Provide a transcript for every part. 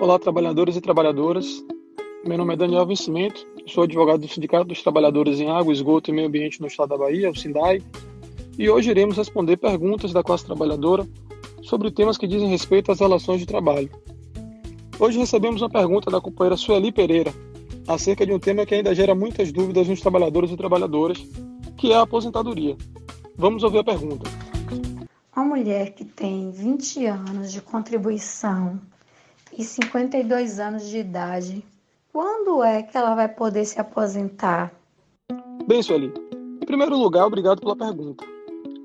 Olá, trabalhadores e trabalhadoras. Meu nome é Daniel Vencimento, sou advogado do Sindicato dos Trabalhadores em Água, Esgoto e Meio Ambiente no Estado da Bahia, o SINDAI, e hoje iremos responder perguntas da classe trabalhadora sobre temas que dizem respeito às relações de trabalho. Hoje recebemos uma pergunta da companheira Sueli Pereira acerca de um tema que ainda gera muitas dúvidas nos trabalhadores e trabalhadoras, que é a aposentadoria. Vamos ouvir a pergunta. Uma mulher que tem 20 anos de contribuição e 52 anos de idade, quando é que ela vai poder se aposentar? Bem, Sueli, em primeiro lugar, obrigado pela pergunta.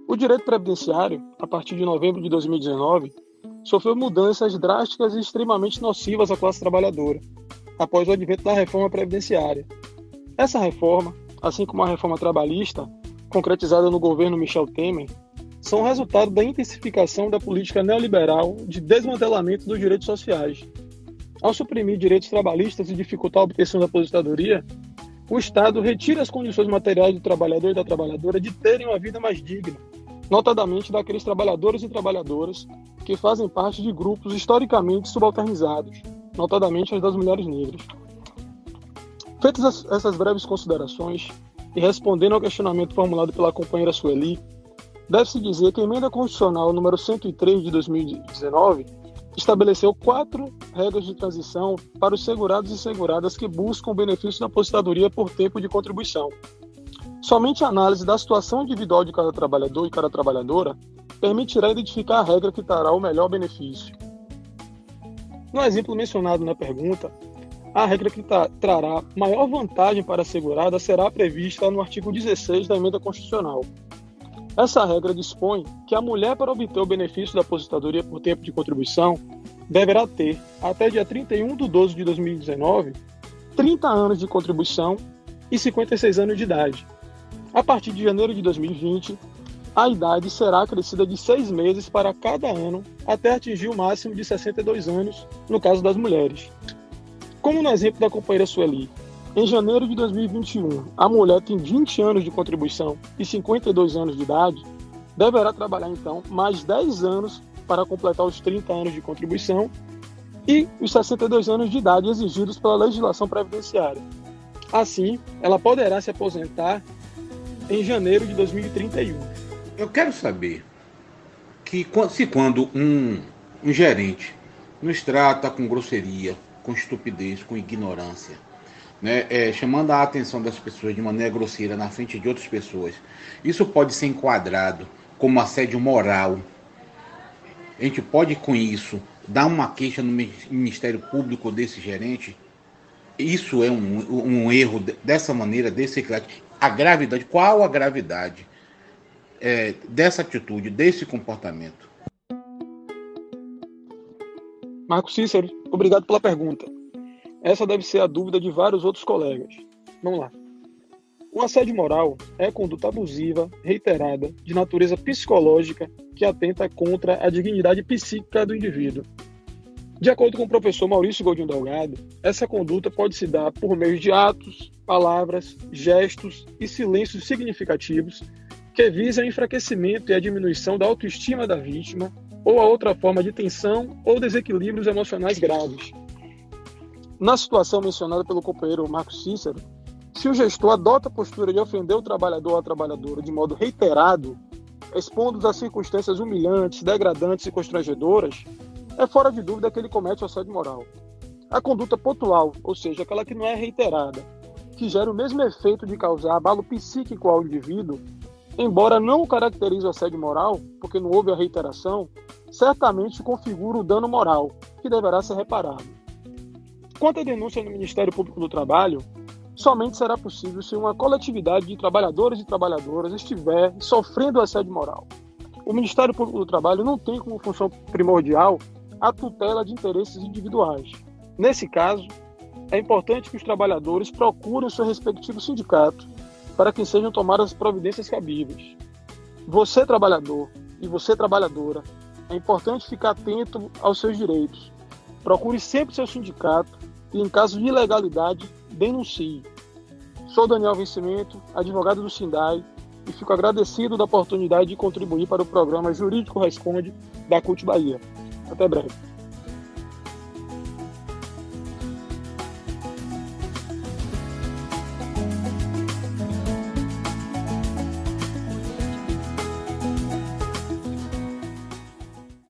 O direito previdenciário, a partir de novembro de 2019, sofreu mudanças drásticas e extremamente nocivas à classe trabalhadora, após o advento da reforma previdenciária. Essa reforma, assim como a reforma trabalhista, concretizada no governo Michel Temer, são resultado da intensificação da política neoliberal de desmantelamento dos direitos sociais. Ao suprimir direitos trabalhistas e dificultar a obtenção da aposentadoria, o Estado retira as condições materiais do trabalhador e da trabalhadora de terem uma vida mais digna, notadamente daqueles trabalhadores e trabalhadoras que fazem parte de grupos historicamente subalternizados, notadamente as das mulheres negras. Feitas essas breves considerações, e respondendo ao questionamento formulado pela companheira Sueli, Deve-se dizer que a emenda constitucional número 103 de 2019 estabeleceu quatro regras de transição para os segurados e seguradas que buscam o benefício da aposentadoria por tempo de contribuição. Somente a análise da situação individual de cada trabalhador e cada trabalhadora permitirá identificar a regra que trará o melhor benefício. No exemplo mencionado na pergunta, a regra que trará maior vantagem para a segurada será prevista no artigo 16 da emenda constitucional, essa regra dispõe que a mulher, para obter o benefício da aposentadoria por tempo de contribuição, deverá ter, até dia 31 de 12 de 2019, 30 anos de contribuição e 56 anos de idade. A partir de janeiro de 2020, a idade será acrescida de seis meses para cada ano até atingir o máximo de 62 anos, no caso das mulheres. Como no exemplo da companheira Sueli, em janeiro de 2021, a mulher tem 20 anos de contribuição e 52 anos de idade, deverá trabalhar então mais 10 anos para completar os 30 anos de contribuição e os 62 anos de idade exigidos pela legislação previdenciária. Assim, ela poderá se aposentar em janeiro de 2031. Eu quero saber que se quando um, um gerente nos trata com grosseria, com estupidez, com ignorância, né, é, chamando a atenção das pessoas de maneira grosseira na frente de outras pessoas, isso pode ser enquadrado como assédio moral. A gente pode, com isso, dar uma queixa no Ministério Público desse gerente? Isso é um, um erro dessa maneira, desse A gravidade, qual a gravidade é, dessa atitude, desse comportamento? Marco Cícero, obrigado pela pergunta. Essa deve ser a dúvida de vários outros colegas. Vamos lá. O assédio moral é conduta abusiva, reiterada, de natureza psicológica, que atenta contra a dignidade psíquica do indivíduo. De acordo com o professor Maurício Godinho Delgado, essa conduta pode se dar por meio de atos, palavras, gestos e silêncios significativos que visam o enfraquecimento e a diminuição da autoestima da vítima ou a outra forma de tensão ou desequilíbrios emocionais graves. Na situação mencionada pelo companheiro Marcos Cícero, se o gestor adota a postura de ofender o trabalhador ou a trabalhadora de modo reiterado, expondo-os a circunstâncias humilhantes, degradantes e constrangedoras, é fora de dúvida que ele comete o assédio moral. A conduta pontual, ou seja, aquela que não é reiterada, que gera o mesmo efeito de causar abalo psíquico ao indivíduo, embora não caracterize o assédio moral, porque não houve a reiteração, certamente configura o dano moral, que deverá ser reparado. Quanto à denúncia no Ministério Público do Trabalho, somente será possível se uma coletividade de trabalhadores e trabalhadoras estiver sofrendo assédio moral. O Ministério Público do Trabalho não tem como função primordial a tutela de interesses individuais. Nesse caso, é importante que os trabalhadores procurem o seu respectivo sindicato para que sejam tomadas as providências cabíveis. Você, trabalhador, e você, trabalhadora, é importante ficar atento aos seus direitos. Procure sempre seu sindicato e, em caso de ilegalidade, denuncie. Sou Daniel Vencimento, advogado do Sindai, e fico agradecido da oportunidade de contribuir para o programa Jurídico Responde da CUT Bahia. Até breve.